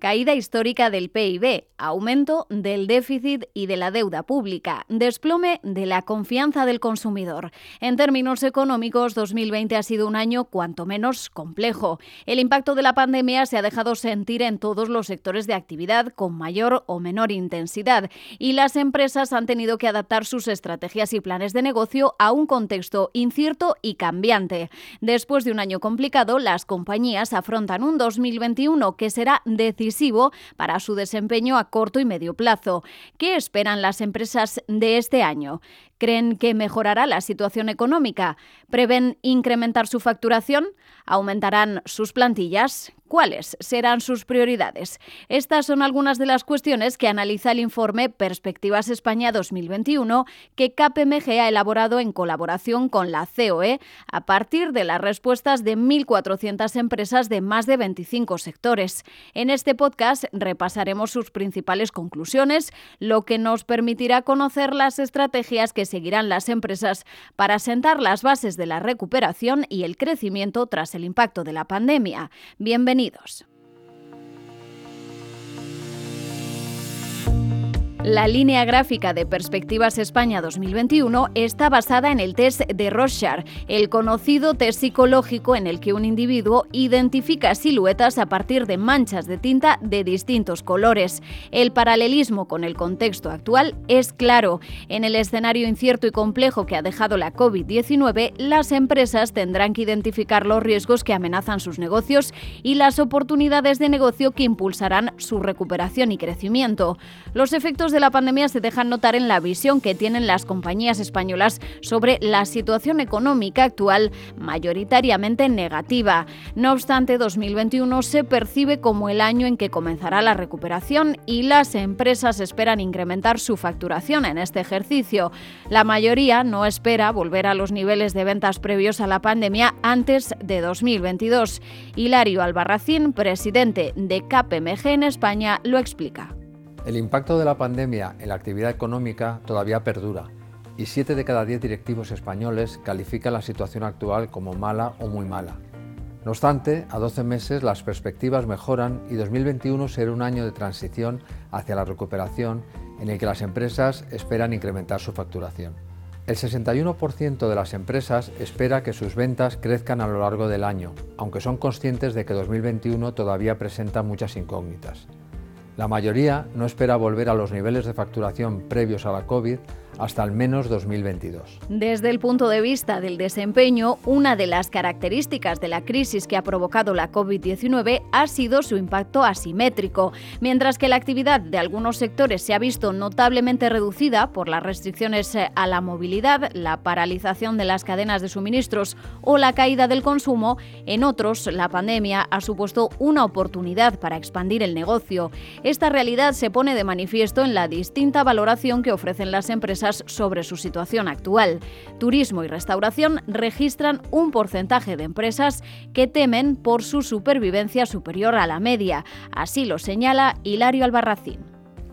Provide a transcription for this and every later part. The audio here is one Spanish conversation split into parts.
Caída histórica del PIB, aumento del déficit y de la deuda pública, desplome de la confianza del consumidor. En términos económicos, 2020 ha sido un año cuanto menos complejo. El impacto de la pandemia se ha dejado sentir en todos los sectores de actividad con mayor o menor intensidad y las empresas han tenido que adaptar sus estrategias y planes de negocio a un contexto incierto y cambiante. Después de un año complicado, las compañías afrontan un 2021 que será decisivo para su desempeño a corto y medio plazo. ¿Qué esperan las empresas de este año? ¿Creen que mejorará la situación económica? ¿Prevén incrementar su facturación? ¿Aumentarán sus plantillas? ¿Cuáles serán sus prioridades? Estas son algunas de las cuestiones que analiza el informe Perspectivas España 2021 que KPMG ha elaborado en colaboración con la COE a partir de las respuestas de 1.400 empresas de más de 25 sectores. En este podcast repasaremos sus principales conclusiones, lo que nos permitirá conocer las estrategias que seguirán las empresas para sentar las bases de la recuperación y el crecimiento tras el impacto de la pandemia. Bienvenidos La línea gráfica de Perspectivas España 2021 está basada en el test de Rorschach, el conocido test psicológico en el que un individuo identifica siluetas a partir de manchas de tinta de distintos colores. El paralelismo con el contexto actual es claro. En el escenario incierto y complejo que ha dejado la COVID-19, las empresas tendrán que identificar los riesgos que amenazan sus negocios y las oportunidades de negocio que impulsarán su recuperación y crecimiento. Los efectos de la pandemia se dejan notar en la visión que tienen las compañías españolas sobre la situación económica actual, mayoritariamente negativa. No obstante, 2021 se percibe como el año en que comenzará la recuperación y las empresas esperan incrementar su facturación en este ejercicio. La mayoría no espera volver a los niveles de ventas previos a la pandemia antes de 2022. Hilario Albarracín, presidente de KPMG en España, lo explica. El impacto de la pandemia en la actividad económica todavía perdura y 7 de cada 10 directivos españoles califican la situación actual como mala o muy mala. No obstante, a 12 meses las perspectivas mejoran y 2021 será un año de transición hacia la recuperación en el que las empresas esperan incrementar su facturación. El 61% de las empresas espera que sus ventas crezcan a lo largo del año, aunque son conscientes de que 2021 todavía presenta muchas incógnitas. La mayoría no espera volver a los niveles de facturación previos a la COVID hasta al menos 2022. Desde el punto de vista del desempeño, una de las características de la crisis que ha provocado la COVID-19 ha sido su impacto asimétrico. Mientras que la actividad de algunos sectores se ha visto notablemente reducida por las restricciones eh, a la movilidad, la paralización de las cadenas de suministros o la caída del consumo, en otros la pandemia ha supuesto una oportunidad para expandir el negocio. Esta realidad se pone de manifiesto en la distinta valoración que ofrecen las empresas sobre su situación actual. Turismo y restauración registran un porcentaje de empresas que temen por su supervivencia superior a la media. Así lo señala Hilario Albarracín.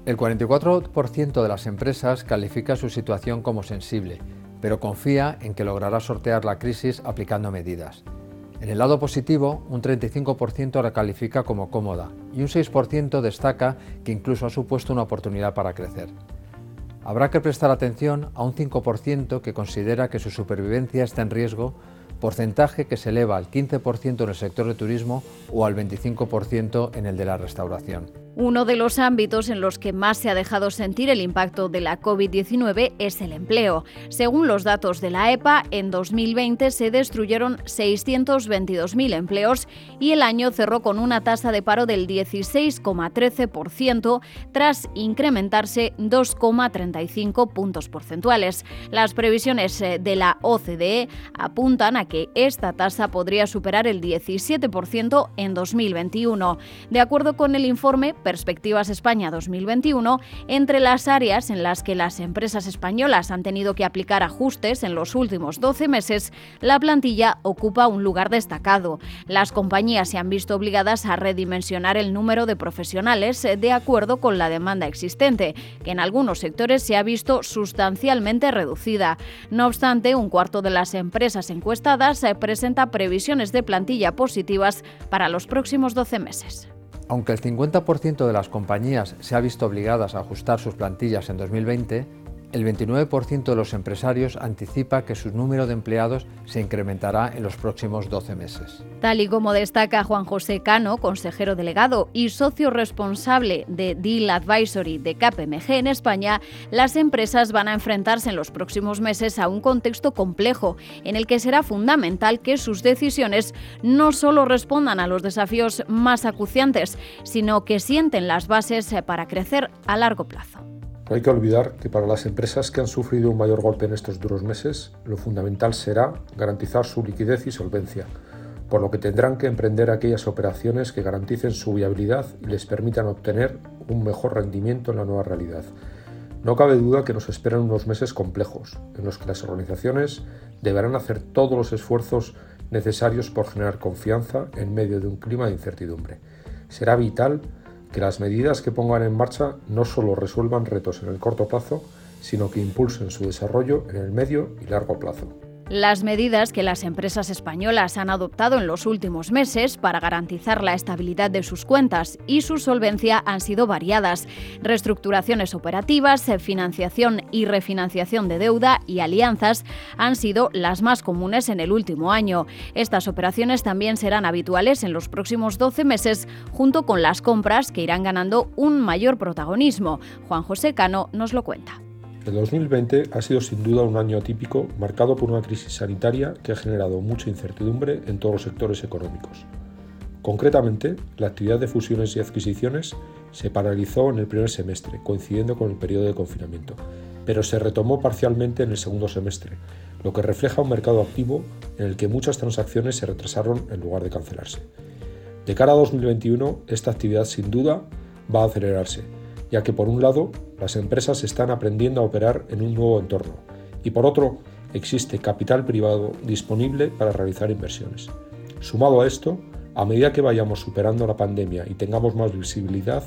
El 44% de las empresas califica su situación como sensible, pero confía en que logrará sortear la crisis aplicando medidas. En el lado positivo, un 35% la califica como cómoda y un 6% destaca que incluso ha supuesto una oportunidad para crecer. Habrá que prestar atención a un 5% que considera que su supervivencia está en riesgo, porcentaje que se eleva al 15% en el sector de turismo o al 25% en el de la restauración. Uno de los ámbitos en los que más se ha dejado sentir el impacto de la COVID-19 es el empleo. Según los datos de la EPA, en 2020 se destruyeron 622.000 empleos y el año cerró con una tasa de paro del 16,13% tras incrementarse 2,35 puntos porcentuales. Las previsiones eh, de la OCDE apuntan a que esta tasa podría superar el 17% en 2021. De acuerdo con el informe, Perspectivas España 2021, entre las áreas en las que las empresas españolas han tenido que aplicar ajustes en los últimos 12 meses, la plantilla ocupa un lugar destacado. Las compañías se han visto obligadas a redimensionar el número de profesionales eh, de acuerdo con la demanda existente, que en algunos sectores se ha visto sustancialmente reducida. No obstante, un cuarto de las empresas encuestadas eh, presenta previsiones de plantilla positivas para los próximos 12 meses. Aunque el 50% de las compañías se ha visto obligadas a ajustar sus plantillas en 2020, el 29% de los empresarios anticipa que su número de empleados se incrementará en los próximos 12 meses. Tal y como destaca Juan José Cano, consejero delegado y socio responsable de Deal Advisory de KPMG en España, las empresas van a enfrentarse en los próximos meses a un contexto complejo en el que será fundamental que sus decisiones no solo respondan a los desafíos más acuciantes, sino que sienten las bases para crecer a largo plazo. No hay que olvidar que para las empresas que han sufrido un mayor golpe en estos duros meses, lo fundamental será garantizar su liquidez y solvencia, por lo que tendrán que emprender aquellas operaciones que garanticen su viabilidad y les permitan obtener un mejor rendimiento en la nueva realidad. No cabe duda que nos esperan unos meses complejos, en los que las organizaciones deberán hacer todos los esfuerzos necesarios por generar confianza en medio de un clima de incertidumbre. Será vital que las medidas que pongan en marcha no solo resuelvan retos en el corto plazo, sino que impulsen su desarrollo en el medio y largo plazo. Las medidas que las empresas españolas han adoptado en los últimos meses para garantizar la estabilidad de sus cuentas y su solvencia han sido variadas. Reestructuraciones operativas, financiación y refinanciación de deuda y alianzas han sido las más comunes en el último año. Estas operaciones también serán habituales en los próximos 12 meses, junto con las compras que irán ganando un mayor protagonismo. Juan José Cano nos lo cuenta. El 2020 ha sido sin duda un año atípico marcado por una crisis sanitaria que ha generado mucha incertidumbre en todos los sectores económicos. Concretamente, la actividad de fusiones y adquisiciones se paralizó en el primer semestre, coincidiendo con el periodo de confinamiento, pero se retomó parcialmente en el segundo semestre, lo que refleja un mercado activo en el que muchas transacciones se retrasaron en lugar de cancelarse. De cara a 2021, esta actividad sin duda va a acelerarse, ya que por un lado las empresas están aprendiendo a operar en un nuevo entorno y por otro existe capital privado disponible para realizar inversiones. Sumado a esto, a medida que vayamos superando la pandemia y tengamos más visibilidad,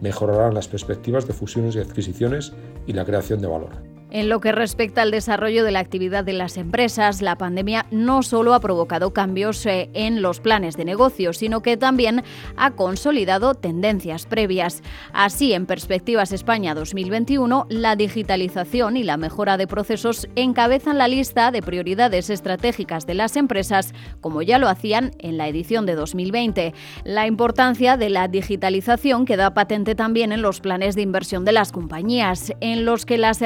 mejorarán las perspectivas de fusiones y adquisiciones y la creación de valor. En lo que respecta al desarrollo de la actividad de las empresas, la pandemia no solo ha provocado cambios eh, en los planes de negocio, sino que también ha consolidado tendencias previas. Así, en Perspectivas España 2021, la digitalización y la mejora de procesos encabezan la lista de prioridades estratégicas de las empresas, como ya lo hacían en la edición de 2020. La importancia de la digitalización queda patente también en los planes de inversión de las compañías, en los que las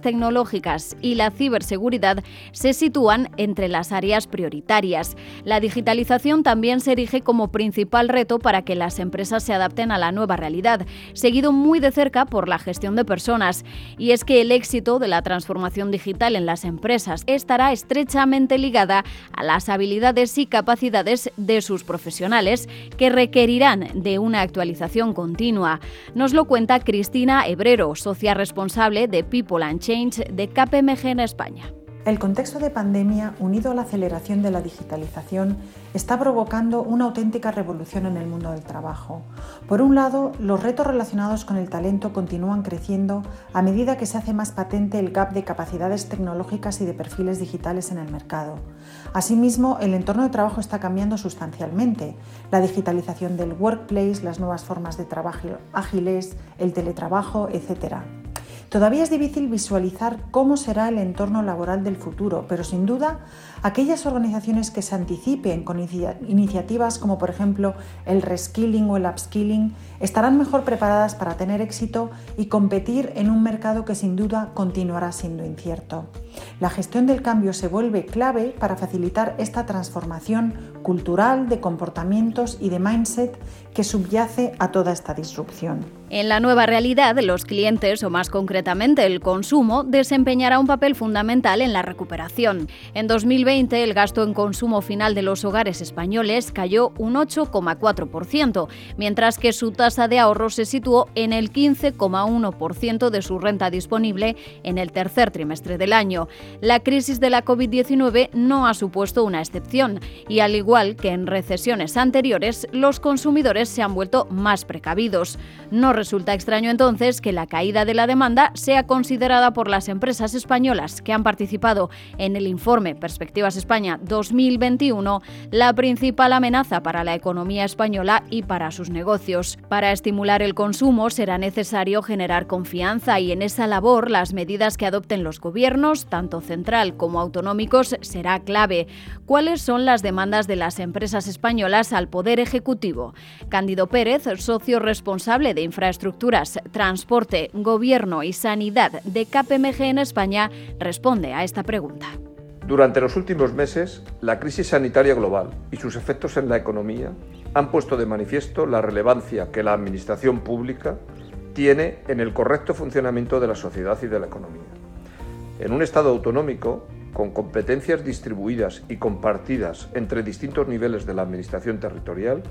tecnológicas y la ciberseguridad se sitúan entre las áreas prioritarias. La digitalización también se erige como principal reto para que las empresas se adapten a la nueva realidad, seguido muy de cerca por la gestión de personas. Y es que el éxito de la transformación digital en las empresas estará estrechamente ligada a las habilidades y capacidades de sus profesionales, que requerirán de una actualización continua. Nos lo cuenta Cristina Hebrero, socia responsable de People and De KPMG en España. El contexto de pandemia, unido a la aceleración de la digitalización, está provocando una auténtica revolución en el mundo del trabajo. Por un lado, los retos relacionados con el talento continúan creciendo a medida que se hace más patente el gap de capacidades tecnológicas y de perfiles digitales en el mercado. Asimismo, el entorno de trabajo está cambiando sustancialmente. La digitalización del workplace, las nuevas formas de trabajo ágiles, el teletrabajo, etc. Todavía es difícil visualizar cómo será el entorno laboral del futuro, pero sin duda aquellas organizaciones que se anticipen con iniciativas como por ejemplo el reskilling o el upskilling estarán mejor preparadas para tener éxito y competir en un mercado que sin duda continuará siendo incierto. La gestión del cambio se vuelve clave para facilitar esta transformación cultural, de comportamientos y de mindset que subyace a toda esta disrupción. En la nueva realidad, los clientes, o más concretamente el consumo, desempeñará un papel fundamental en la recuperación. En 2020, el gasto en consumo final de los hogares españoles cayó un 8,4%, mientras que su tasa de ahorro se situó en el 15,1% de su renta disponible en el tercer trimestre del año. La crisis de la COVID-19 no ha supuesto una excepción, y al igual que en recesiones anteriores, los consumidores se han vuelto más precavidos. No resulta extraño entonces que la caída de la demanda sea considerada por las empresas españolas que han participado en el informe Perspectivas España 2021 la principal amenaza para la economía española y para sus negocios. Para estimular el consumo será necesario generar confianza y en esa labor las medidas que adopten los gobiernos, tanto central como autonómicos, será clave. ¿Cuáles son las demandas de las empresas españolas al Poder Ejecutivo? Cándido Pérez, socio responsable de infraestructuras, transporte, gobierno y sanidad de KPMG en España, responde a esta pregunta. Durante los últimos meses, la crisis sanitaria global y sus efectos en la economía han puesto de manifiesto la relevancia que la administración pública tiene en el correcto funcionamiento de la sociedad y de la economía. En un Estado autonómico, con competencias distribuidas y compartidas entre distintos niveles de la Administración territorial,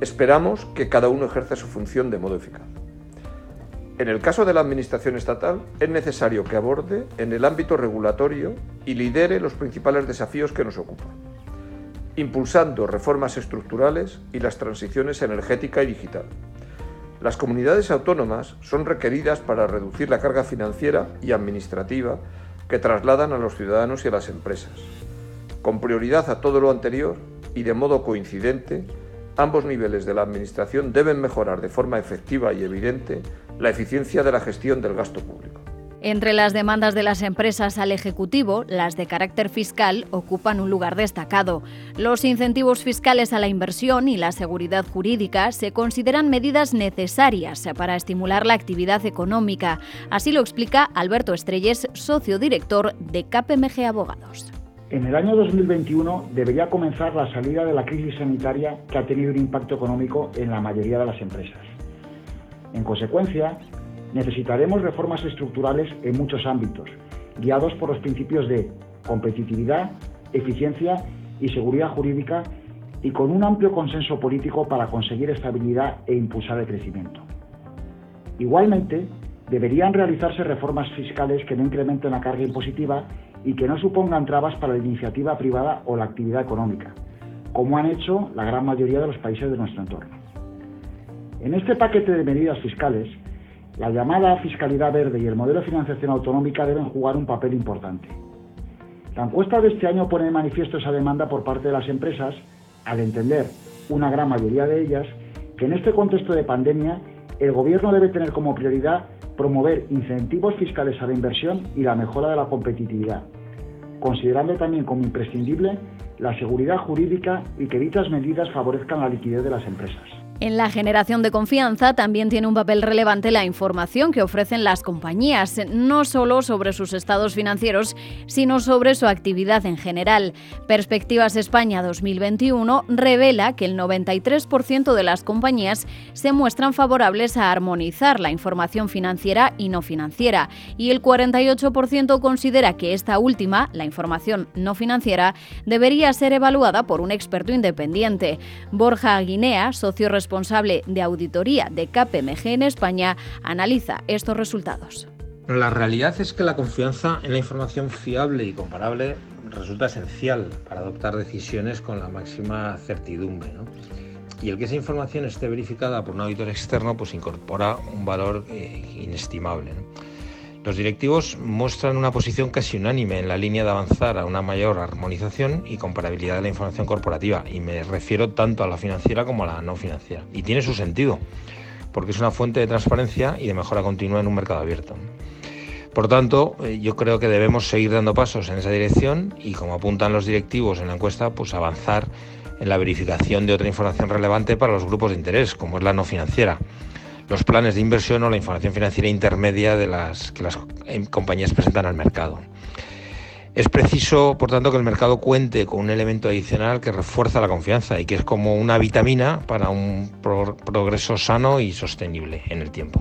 esperamos que cada uno ejerza su función de modo eficaz. En el caso de la Administración estatal, es necesario que aborde en el ámbito regulatorio y lidere los principales desafíos que nos ocupan, impulsando reformas estructurales y las transiciones energética y digital. Las comunidades autónomas son requeridas para reducir la carga financiera y administrativa que trasladan a los ciudadanos y a las empresas. Con prioridad a todo lo anterior y de modo coincidente, ambos niveles de la Administración deben mejorar de forma efectiva y evidente la eficiencia de la gestión del gasto público. Entre las demandas de las empresas al Ejecutivo, las de carácter fiscal ocupan un lugar destacado. Los incentivos fiscales a la inversión y la seguridad jurídica se consideran medidas necesarias para estimular la actividad económica. Así lo explica Alberto Estrelles, socio director de KPMG Abogados. En el año 2021 debería comenzar la salida de la crisis sanitaria que ha tenido un impacto económico en la mayoría de las empresas. En consecuencia, necesitaremos reformas estructurales en muchos ámbitos, guiados por los principios de competitividad, eficiencia y seguridad jurídica y con un amplio consenso político para conseguir estabilidad e impulsar el crecimiento. Igualmente, deberían realizarse reformas fiscales que no incrementen la carga impositiva y que no supongan trabas para la iniciativa privada o la actividad económica, como han hecho la gran mayoría de los países de nuestro entorno. En este paquete de medidas fiscales, la llamada fiscalidad verde y el modelo de financiación autonómica deben jugar un papel importante. La encuesta de este año pone de manifiesto esa demanda por parte de las empresas, al entender una gran mayoría de ellas que en este contexto de pandemia el Gobierno debe tener como prioridad promover incentivos fiscales a la inversión y la mejora de la competitividad, considerando también como imprescindible la seguridad jurídica y que dichas medidas favorezcan la liquidez de las empresas. En la generación de confianza también tiene un papel relevante la información que ofrecen las compañías, no solo sobre sus estados financieros, sino sobre su actividad en general. Perspectivas España 2021 revela que el 93% de las compañías se muestran favorables a armonizar la información financiera y no financiera, y el 48% considera que esta última, la información no financiera, debería ser evaluada por un experto independiente. Borja Guinea, socio responsable responsable de auditoría de KPMG en España, analiza estos resultados. La realidad es que la confianza en la información fiable y comparable resulta esencial para adoptar decisiones con la máxima certidumbre. Y el que esa información esté verificada por un auditor externo pues incorpora un valor eh, inestimable. Los directivos muestran una posición casi unánime en la línea de avanzar a una mayor armonización y comparabilidad de la información corporativa, y me refiero tanto a la financiera como a la no financiera. Y tiene su sentido, porque es una fuente de transparencia y de mejora continua en un mercado abierto. Por tanto, eh, yo creo que debemos seguir dando pasos en esa dirección y, como apuntan los directivos en la encuesta, pues avanzar en la verificación de otra información relevante para los grupos de interés, como es la no financiera los planes de inversión o la información financiera intermedia que las em, compañías presentan al mercado. Es preciso, por tanto, que el mercado cuente con un elemento adicional que refuerza la confianza y que es como una vitamina para un progreso sano y sostenible en el tiempo.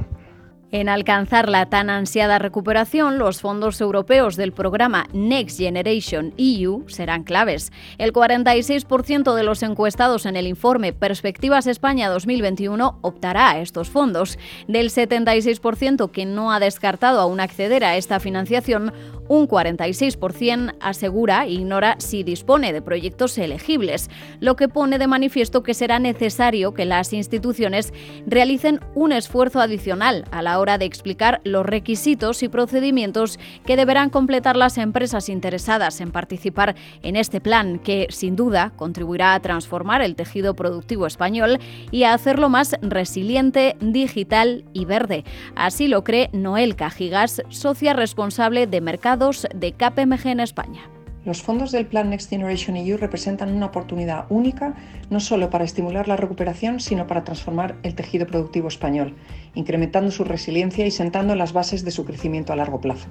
En alcanzar la tan ansiada recuperación, los fondos europeos del programa Next Generation EU serán claves. El 46% de los encuestados en el informe Perspectivas España 2021 optará a estos fondos. Del 76% que no ha descartado aún acceder a esta financiación, Un 46% asegura e ignora si dispone de proyectos elegibles, lo que pone de manifiesto que será necesario que las instituciones realicen un esfuerzo adicional a la hora de explicar los requisitos y procedimientos que deberán completar las empresas interesadas en participar en este plan, que sin duda contribuirá a transformar el tejido productivo español y a hacerlo más resiliente, digital y verde. Así lo cree Noel Cajigas, socia responsable de de KPMG en España. Los fondos del Plan Next Generation EU representan una oportunidad única no solo para estimular la recuperación, sino para transformar el tejido productivo español, incrementando su resiliencia y sentando las bases de su crecimiento a largo plazo.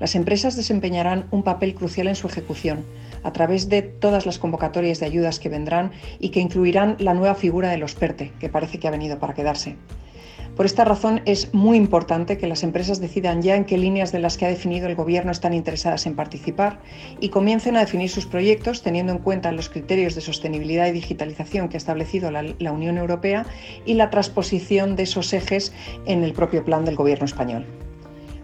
Las empresas desempeñarán un papel crucial en su ejecución, a través de todas las convocatorias de ayudas que vendrán y que incluirán la nueva figura de los PERTE, que parece que ha venido para quedarse. Por esta razón es muy importante que las empresas decidan ya en qué líneas de las que ha definido el Gobierno están interesadas en participar y comiencen a definir sus proyectos teniendo en cuenta los criterios de sostenibilidad y digitalización que ha establecido la, Unión Europea y la transposición de esos ejes en el propio plan del Gobierno español.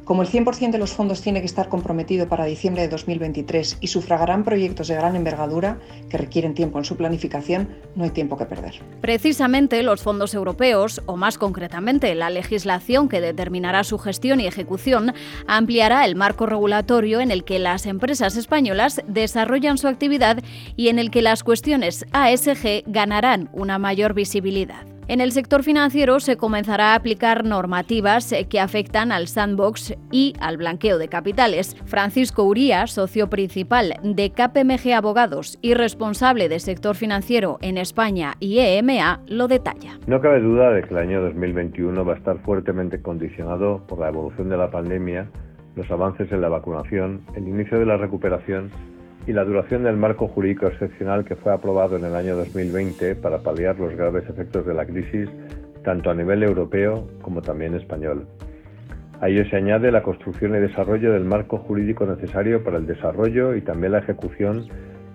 Como el 100% de los fondos tiene que estar comprometido para diciembre de 2023 y sufragarán proyectos de gran envergadura que requieren tiempo en su planificación, no hay tiempo que perder. Precisamente los fondos europeos, o más concretamente la legislación que determinará su gestión y ejecución, ampliará el marco regulatorio en el que las empresas españolas desarrollan su actividad y en el que las cuestiones ASG ganarán una mayor visibilidad. En el sector financiero se comenzará a aplicar normativas eh, que afectan al sandbox y al blanqueo de capitales. Francisco Uría, socio principal de KPMG Abogados y responsable de sector financiero en España y EMA, lo detalla. No cabe duda de que el año 2021 va a estar fuertemente condicionado por la evolución de la pandemia, los avances en la vacunación, el inicio de la recuperación y la duración del marco jurídico excepcional que fue aprobado en el año 2020 para paliar los graves efectos de la crisis tanto a nivel europeo como también español. A ello se añade la construcción y desarrollo del marco jurídico necesario para el desarrollo y también la ejecución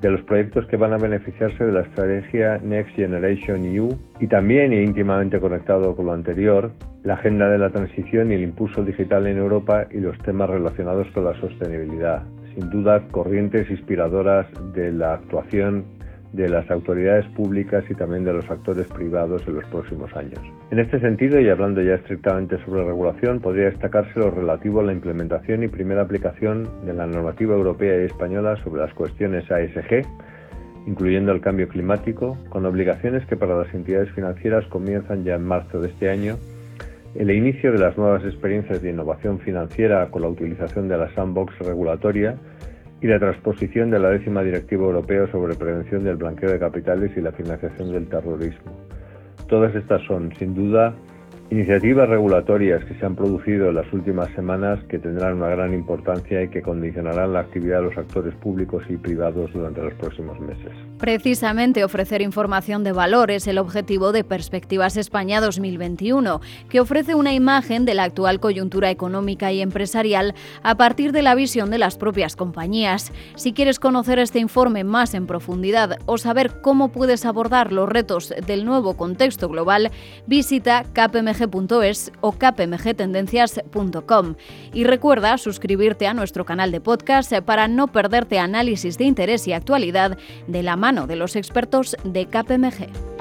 de los proyectos que van a beneficiarse de la estrategia Next Generation EU y también, y íntimamente conectado con lo anterior, la agenda de la transición y el impulso digital en Europa y los temas relacionados con la sostenibilidad, sin duda corrientes inspiradoras de la actuación de las autoridades públicas y también de los actores privados en los próximos años. En este sentido, y hablando ya estrictamente sobre regulación, podría destacarse lo relativo a la implementación y primera aplicación de la normativa europea y española sobre las cuestiones ASG, incluyendo el cambio climático, con obligaciones que para las entidades financieras comienzan ya en marzo de este año el inicio de las nuevas experiencias de innovación financiera con la utilización de la sandbox regulatoria y la transposición de la décima Directiva Europea sobre prevención del blanqueo de capitales y la financiación del terrorismo. Todas estas son, sin duda, Iniciativas regulatorias que se han producido en las últimas semanas que tendrán una gran importancia y que condicionarán la actividad de los actores públicos y privados durante los próximos meses. Precisamente ofrecer información de valor es el objetivo de Perspectivas España 2021, que ofrece una imagen de la actual coyuntura económica y empresarial a partir de la visión de las propias compañías. Si quieres conocer este informe más en profundidad o saber cómo puedes abordar los retos del nuevo contexto global, visita KPMG kpmg.es o kpmgtendencias.com. Y recuerda suscribirte a nuestro canal de podcast para no perderte análisis de interés y actualidad de la mano de los expertos de KPMG.